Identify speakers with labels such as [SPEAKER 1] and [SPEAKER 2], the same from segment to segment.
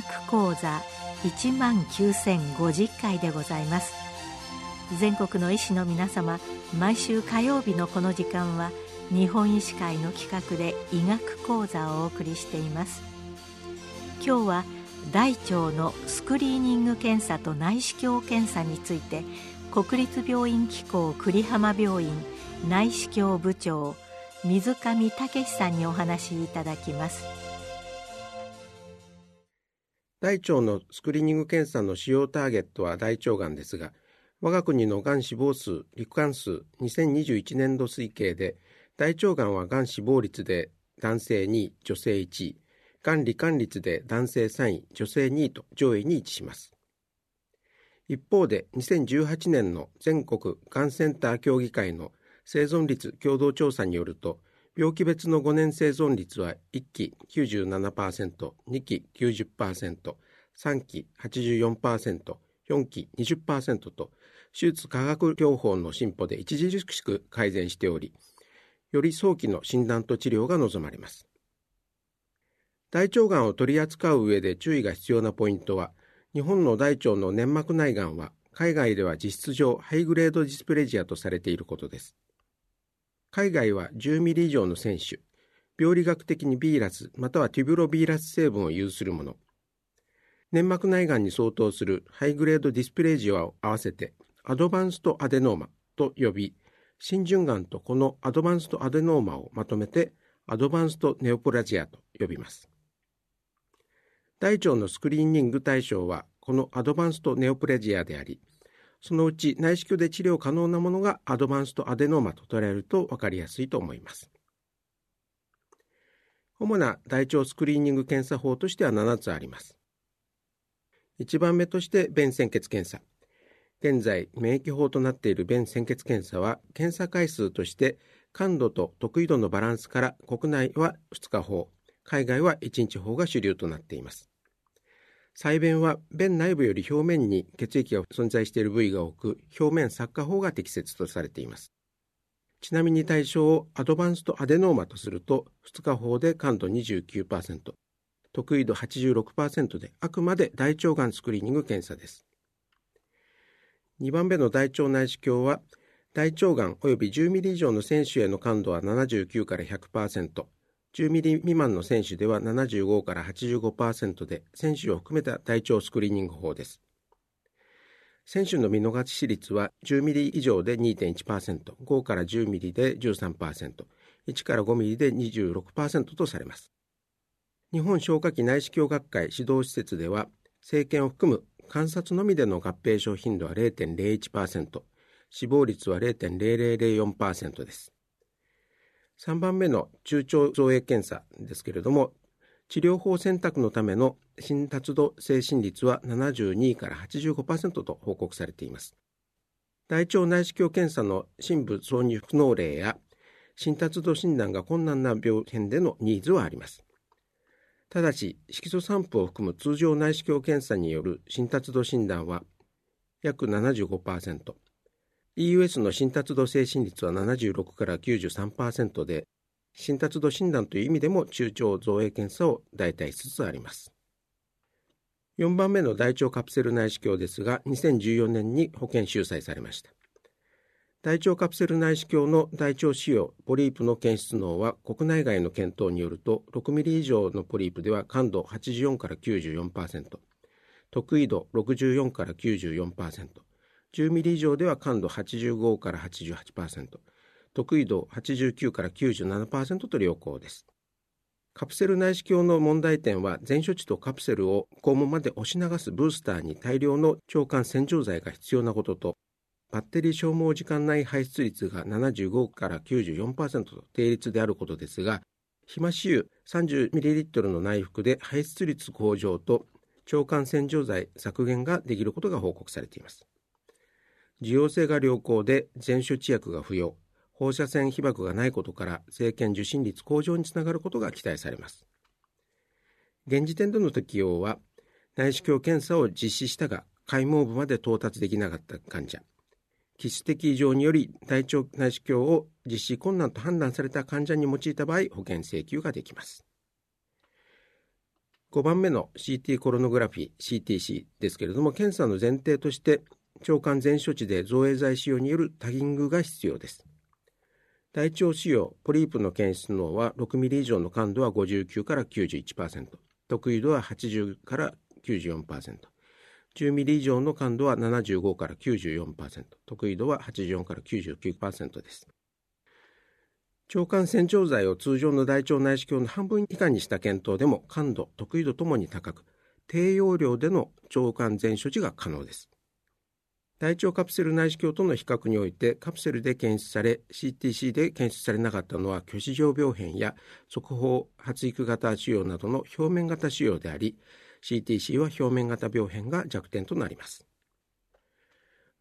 [SPEAKER 1] 学講座1万9050回でございます。全国の医師の皆様毎週火曜日のこの時間は日本医師会の企画で医学講座をお送りしています。今日は大腸のスクリーニング検査と内視鏡検査について国立病院機構栗浜病院内視鏡部長水上武さんにお話しいただきます。
[SPEAKER 2] 大腸のスクリーニング検査の主要ターゲットは大腸がんですが我が国のがん死亡数罹患数2021年度推計で大腸がんはがん死亡率で男性2位女性1位がん罹患率で男性3位女性2位と上位に位置します。一方で2018年の全国がんセンター協議会の生存率共同調査によると病気別の5年生存率は1期97%、2期90%、3期84%、4期20%と手術化学療法の進歩で著しく改善しており、より早期の診断と治療が望まれます。大腸がんを取り扱う上で注意が必要なポイントは、日本の大腸の粘膜内がんは海外では実質上ハイグレードディスプレジアとされていることです。海外は10ミリ以上の選手、病理学的にビーラスまたはテュブロビーラス成分を有するもの、粘膜内がんに相当するハイグレードディスプレージオを合わせてアドバンストアデノーマと呼び、新循環とこのアドバンストアデノーマをまとめてアドバンストネオプラジアと呼びます。大腸のスクリーニング対象はこのアドバンストネオプレジアであり、そのうち内視鏡で治療可能なものがアドバンストアデノーマと捉えると分かりやすいと思います。主な大腸スクリーニング検査法としては7つあります。1番目として便潜血検査。現在、免疫法となっている便潜血検査は、検査回数として感度と得意度のバランスから国内は2日法、海外は1日法が主流となっています。細便は便内部より表面に血液が存在している部位が多く、表面擦過法が適切とされています。ちなみに対象をアドバンストアデノーマとすると、2日法で感度29%、得意度86%で、あくまで大腸がんスクリーニング検査です。2番目の大腸内視鏡は、大腸がん及び10ミリ以上の選手への感度は79から100%、10ミリ未満の選手では75から85%で、選手を含めた大腸スクリーニング法です。選手の見逃し率は10ミリ以上で2.1%、5から10ミリで13%、1から5ミリで26%とされます。日本消化器内視鏡学会指導施設では、生検を含む観察のみでの合併症頻度は0.01%、死亡率は0.0004%です。3番目の中腸造影検査ですけれども、治療法選択のための心達度精神率は72から85%と報告されています。大腸内視鏡検査の深部挿入不能例や心達度診断が困難な病変でのニーズはあります。ただし、色素散布を含む通常内視鏡検査による心達度診断は約75%、EUS の心達度精神率は76から93%で、心達度診断という意味でも中腸造影検査を代替しつつあります。4番目の大腸カプセル内視鏡ですが、2014年に保険収載されました。大腸カプセル内視鏡の大腸腫瘍、ポリープの検出能は国内外の検討によると、6ミリ以上のポリープでは感度84から94%、得意度64から94%、10ミリ以上では感度85から88%、得意度89から97%と良好です。カプセル内視鏡の問題点は全処置とカプセルを肛門まで押し流すブースターに大量の腸管洗浄剤が必要なことと、バッテリー消耗時間内排出率が75から94%と低率であることですが、皮麻子油 30ml の内服で排出率向上と腸管洗浄剤削減ができることが報告されています。需要性が良好で全処置薬が不要、放射線被曝がないことから政権受診率向上につながることが期待されます。現時点での適用は、内視鏡検査を実施したが、解毛部まで到達できなかった患者、基質的異常により大腸内視鏡を実施困難と判断された患者に用いた場合、保険請求ができます。5番目の CT コロノグラフィー CTC ですけれども検査の前提として腸管全処置で造影剤使用によるタギングが必要です。大腸腫瘍ポリープの検出能は6ミリ以上の感度は59から91%得意度は80から94% 10ミリ以上の感度は75から94%得意度は84から99%です。腸管洗浄剤を通常の大腸内視鏡の半分以下にした検討でも感度、得意度ともに高く、低用量での腸管全処置が可能です。大腸カプセル内視鏡との比較においてカプセルで検出され CTC で検出されなかったのは虚死状病変や速報発育型腫瘍などの表面型腫瘍であり CTC は表面型病変が弱点となります。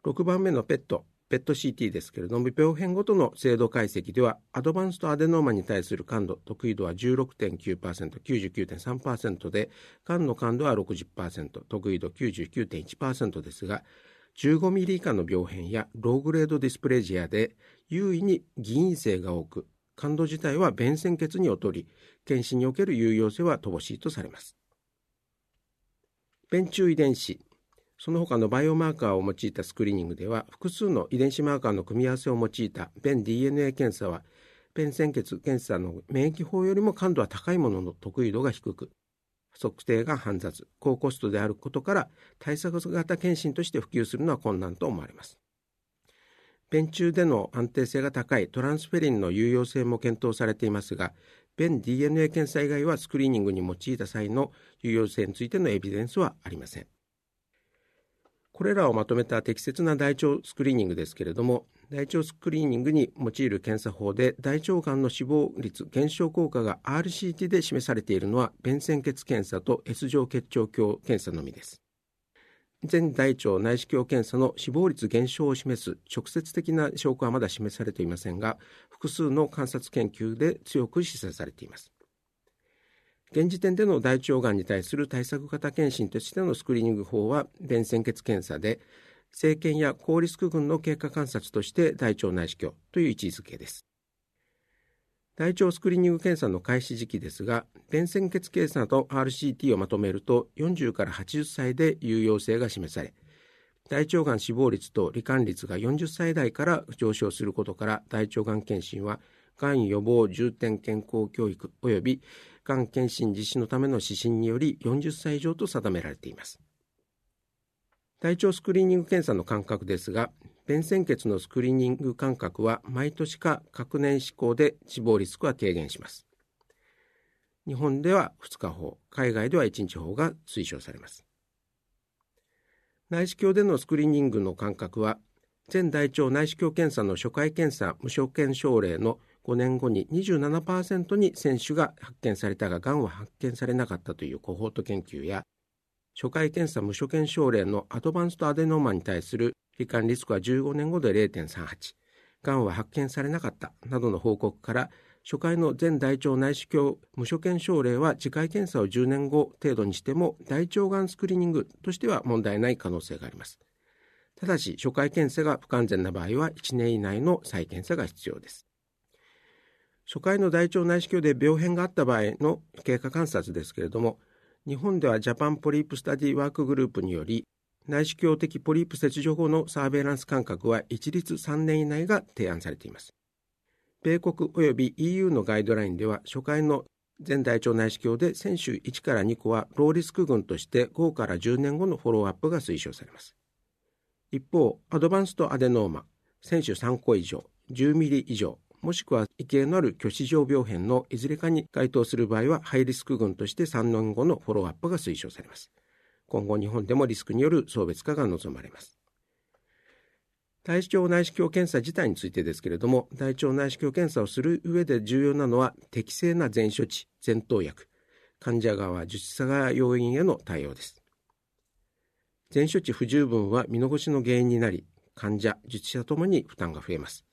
[SPEAKER 2] 6番目のペットペット CT ですけれども、病変ごとの精度解析では、アドバンストアデノーマに対する感度、得意度は16.9%、99.3%で、肝の感度は60%、得意度99.1%ですが、15ミリ以下の病変やローグレードディスプレジアで、優位に偽陰性が多く、感度自体は便潜血に劣り、検診における有用性は乏しいとされます。便中遺伝子、その他のバイオマーカーを用いたスクリーニングでは複数の遺伝子マーカーの組み合わせを用いた便 DNA 検査は便潜血検査の免疫法よりも感度は高いものの得意度が低く測定が煩雑高コストであることから対策型検診として普及するのは困難と思われます。便中での安定性が高いトランスフェリンの有用性も検討されていますが便 DNA 検査以外はスクリーニングに用いた際の有用性についてのエビデンスはありません。これらをまとめた適切な大腸スクリーニングですけれども、大腸スクリーニングに用いる検査法で大腸がんの死亡率減少効果が RCT で示されているのは便潜血検査と S 状結腸鏡検査のみです。全大腸内視鏡検査の死亡率減少を示す直接的な証拠はまだ示されていませんが、複数の観察研究で強く示唆されています。現時点での大腸がんに対する対策型検診としてのスクリーニング法は便潜血検査で生検や高リスク群の経過観察として大腸内視鏡という位置づけです。大腸スクリーニング検査の開始時期ですが便潜血検査と RCT をまとめると40から80歳で有用性が示され大腸がん死亡率と罹患率が40歳代から上昇することから大腸がん検診はがん予防重点健康教育及びがん検診実施のための指針により40歳以上と定められています。大腸スクリーニング検査の間隔ですが便潜血のスクリーニング間隔は毎年か各年施行で死亡リスクは軽減します。日本では2日法海外では1日法が推奨されます。内視鏡でのスクリーニングの間隔は全大腸内視鏡検査の初回検査無所見症例の5年後に27%に選手が発見されたが、がんは発見されなかったというコホート研究や、初回検査無所見症例のアドバンストアデノーマに対する罹患リスクは15年後で0.38、がんは発見されなかったなどの報告から、初回の全大腸内視鏡無所見症例は次回検査を10年後程度にしても大腸がんスクリーニングとしては問題ない可能性があります。ただし、初回検査が不完全な場合は1年以内の再検査が必要です。初回の大腸内視鏡で病変があった場合の経過観察ですけれども、日本では Japan Polyp Study Workgroup により、内視鏡的ポリープ切除後のサーベイランス間隔は一律3年以内が提案されています。米国及び EU のガイドラインでは、初回の全大腸内視鏡で選手1から2個はローリスク群として5から10年後のフォローアップが推奨されます。一方、アドバンストアデノーマ、選手3個以上、10ミリ以上、もしくは異形のある虚死状病変のいずれかに該当する場合はハイリスク群として3年後のフォローアップが推奨されます。今後日本でもリスクによる送別化が望まれます。大腸内視鏡検査自体についてですけれども、大腸内視鏡検査をする上で重要なのは適正な全処置、前頭薬、患者側、受治者側要因への対応です。全処置不十分は見逃しの原因になり、患者、受治者ともに負担が増えます。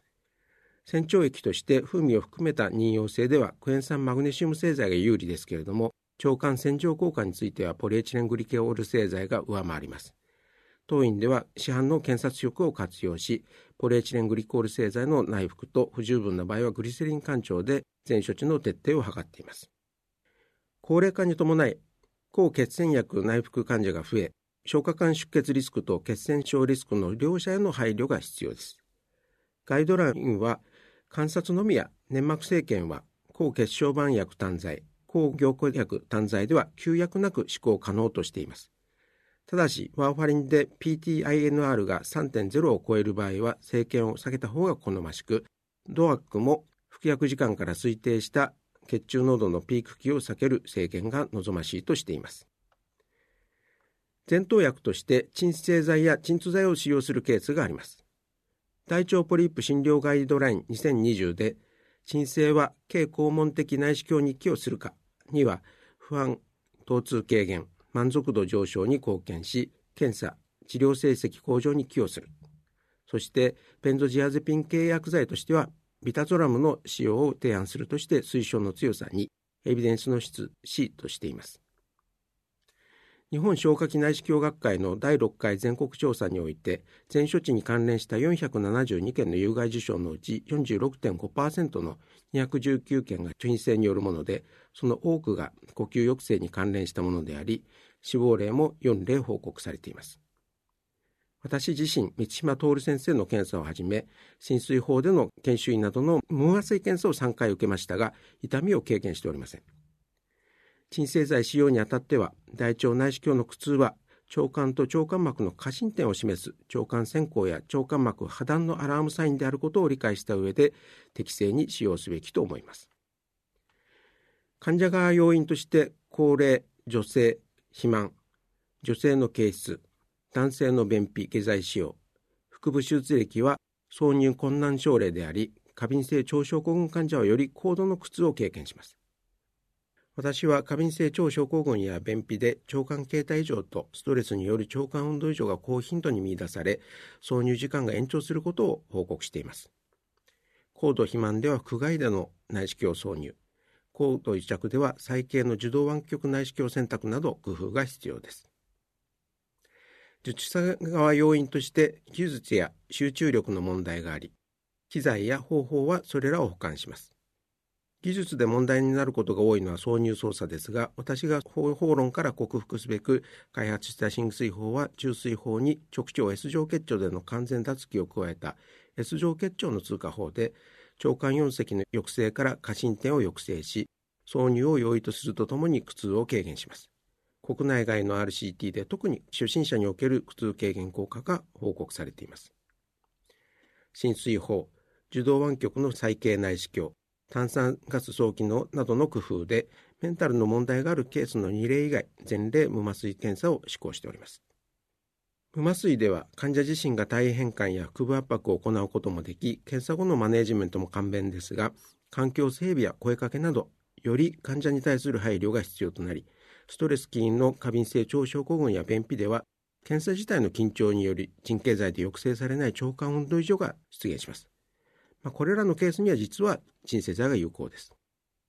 [SPEAKER 2] 洗腸液として風味を含めた妊用性ではクエン酸マグネシウム製剤が有利ですけれども腸管洗浄効果についてはポリエチレングリケオール製剤が上回ります当院では市販の検察食を活用しポリエチレングリコール製剤の内服と不十分な場合はグリセリン干潮で全処置の徹底を図っています高齢化に伴い抗血栓薬内服患者が増え、消化管出血リスクと血栓症リスクの両者への配慮が必要です。ガイドラインは、観察のみや粘膜生検は、抗血小板薬単剤、抗凝固薬単剤では休薬なく施行可能としています。ただし、ワーファリンで PTINR が3.0を超える場合は、生検を避けた方が好ましく、ドアックも服薬時間から推定した血中濃度のピーク期を避ける生検が望ましいとしています。前頭薬として鎮静剤や鎮痛剤を使用するケースがあります。大腸ポリープ診療ガイドライン2020で、鎮静は軽肛門的内視鏡に寄与するかには、不安、疼痛軽減、満足度上昇に貢献し、検査、治療成績向上に寄与する。そして、ペンゾジアゼピン系薬剤としては、ビタゾラムの使用を提案するとして推奨の強さに、エビデンスの質 C としています。日本消化器内視鏡学会の第6回全国調査において、全処置に関連した472件の有害事象のうち46.5%の219件が貯品性によるもので、その多くが呼吸抑制に関連したものであり、死亡例も4例報告されています。私自身、三島徹先生の検査をはじめ、浸水法での研修医などの無麻酔検査を3回受けましたが、痛みを経験しておりません。鎮静剤使用にあたっては、大腸内視鏡の苦痛は、腸管と腸間膜の過信点を示す腸管先行や腸間膜破断のアラームサインであることを理解した上で適正に使用すべきと思います。患者側要因として高齢、女性、肥満、女性の形質、男性の便秘、下剤使用、腹部手術歴は挿入困難症例であり、過敏性腸症候群患者はより高度の苦痛を経験します。私は過敏性腸症候群や便秘で腸管形態異常とストレスによる腸管運動異常が高頻度に見出され、挿入時間が延長することを報告しています。高度肥満では区外での内視鏡挿入、高度癒着では最軽の受動湾曲内視鏡選択など工夫が必要です。受注者側要因として技術や集中力の問題があり、機材や方法はそれらを保管します。技術で問題になることが多いのは挿入操作ですが、私が方法論から克服すべく開発した浸水法は、中水法に直腸 S 状結腸での完全脱気を加えた S 状結腸の通過法で、腸管溶石の抑制から過信点を抑制し、挿入を容易とするとともに苦痛を軽減します。国内外の RCT で特に初心者における苦痛軽減効果が報告されています。浸水法、受動湾曲の再形内視鏡、炭酸ガス早期のなどの工夫で、メンタルの問題があるケースの2例以外、前例無麻酔検査を施行しております。無麻酔では患者自身が体位変換や腹部圧迫を行うこともでき、検査後のマネジメントも簡便ですが、環境整備や声かけなど、より患者に対する配慮が必要となり、ストレス起因の過敏性腸症候群や便秘では、検査自体の緊張により鎮静剤で抑制されない腸管運動異常が出現します。まあ、これらのケースには実は鎮静剤が有効です。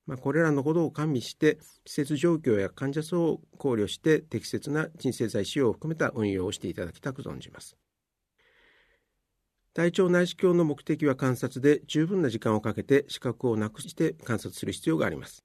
[SPEAKER 2] まあ、これらのことを加味して、施設状況や患者層を考慮して適切な鎮静剤使用を含めた運用をしていただきたく存じます。大腸内視鏡の目的は観察で十分な時間をかけて死角をなくして観察する必要があります。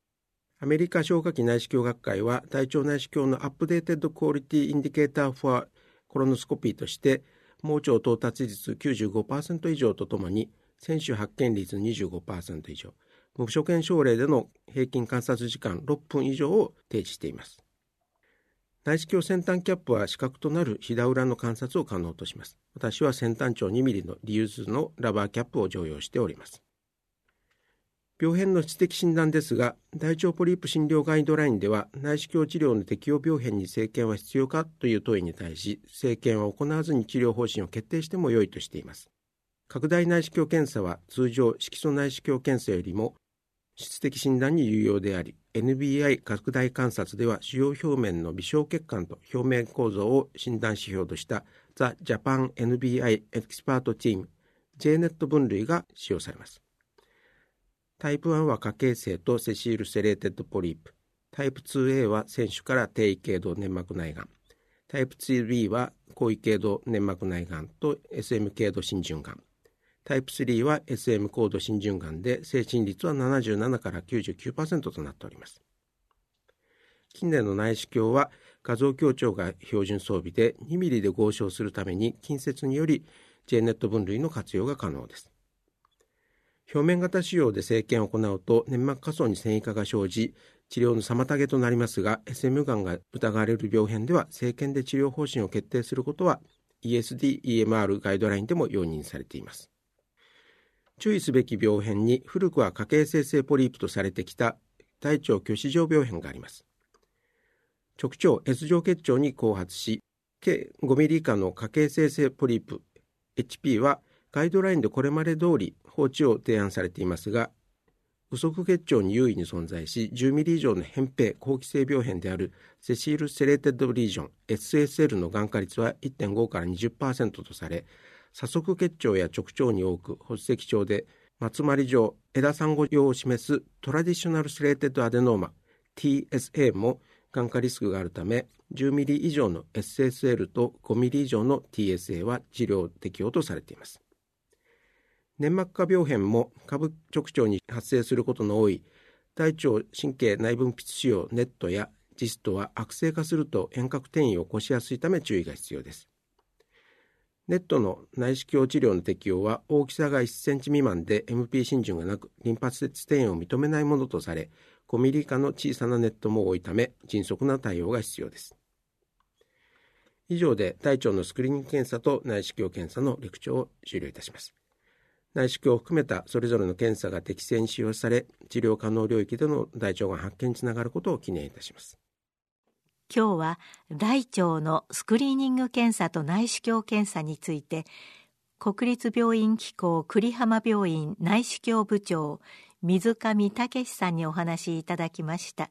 [SPEAKER 2] アメリカ消化器内視鏡学会は大腸内視鏡の Updated Quality Indicator for Colonoscopy として盲腸到達率95%以上とともに選手発見率25%以上、無所見症例での平均観察時間6分以上を提示しています。内視鏡先端キャップは視覚となるひだ裏の観察を可能とします。私は先端長2ミリのリユースのラバーキャップを常用しております。病変の質的診断ですが、大腸ポリープ診療ガイドラインでは、内視鏡治療の適用病変に生検は必要かという問いに対し、生検は行わずに治療方針を決定しても良いとしています。拡大内視鏡検査は通常色素内視鏡検査よりも質的診断に有用であり、NBI 拡大観察では腫瘍表面の微小血管と表面構造を診断指標とした The Japan NBI Expert Team JNET 分類が使用されます。タイプ1は過形成と sessile serrated polyp。タイプ 2A は腺腫から低異型度粘膜内がん。タイプ 2B は高位頸動粘膜内がんと SM 頸動浸潤がん。タイプ3は SM 高度浸潤がんで、精神率は77から99%となっております。近年の内視鏡は画像強調が標準装備で2ミリで合掌するために近接により J ネット分類の活用が可能です。表面型腫瘍で生検を行うと粘膜下層に繊維化が生じ治療の妨げとなりますが SM がんが疑われる病変では生検で治療方針を決定することは ESD-EMR ガイドラインでも容認されています注意すべき病変に古くは家系生成ポリープとされてきた大腸虚死状病変があります。直腸 S 状結腸に後発し計5ミリ以下の家系生成ポリープ HP はガイドラインでこれまで通り放置を提案されていますが右側結腸に優位に存在し10ミリ以上の扁平隆起性病変であるセシール・セレーテッド・リージョン SSL のがん化率は1.5から20%とされ左側結腸や直腸に多く発赤調で松毬状枝サンゴ様を示すトラディショナル・セレーテッド・アデノーマ TSA もがん化リスクがあるため10ミリ以上の SSL と5ミリ以上の TSA は治療適応とされています粘膜下病変も下部直腸に発生することの多い大腸神経内分泌腫瘍ネットやジストは悪性化すると遠隔転移を起こしやすいため注意が必要です。ネットの内視鏡治療の適用は大きさが1センチ未満で MP 浸潤がなくリンパ節転移を認めないものとされ5ミリ以下の小さなネットも多いため迅速な対応が必要です。以上で大腸のスクリーニング検査と内視鏡検査のレクチャーを終了いたします。内視鏡を含めたそれぞれの検査が適正に使用され治療可能領域での大腸がん発見につながることを記念いたします
[SPEAKER 1] 今日は大腸のスクリーニング検査と内視鏡検査について国立病院機構栗浜病院内視鏡部長水上武さんにお話しいただきました。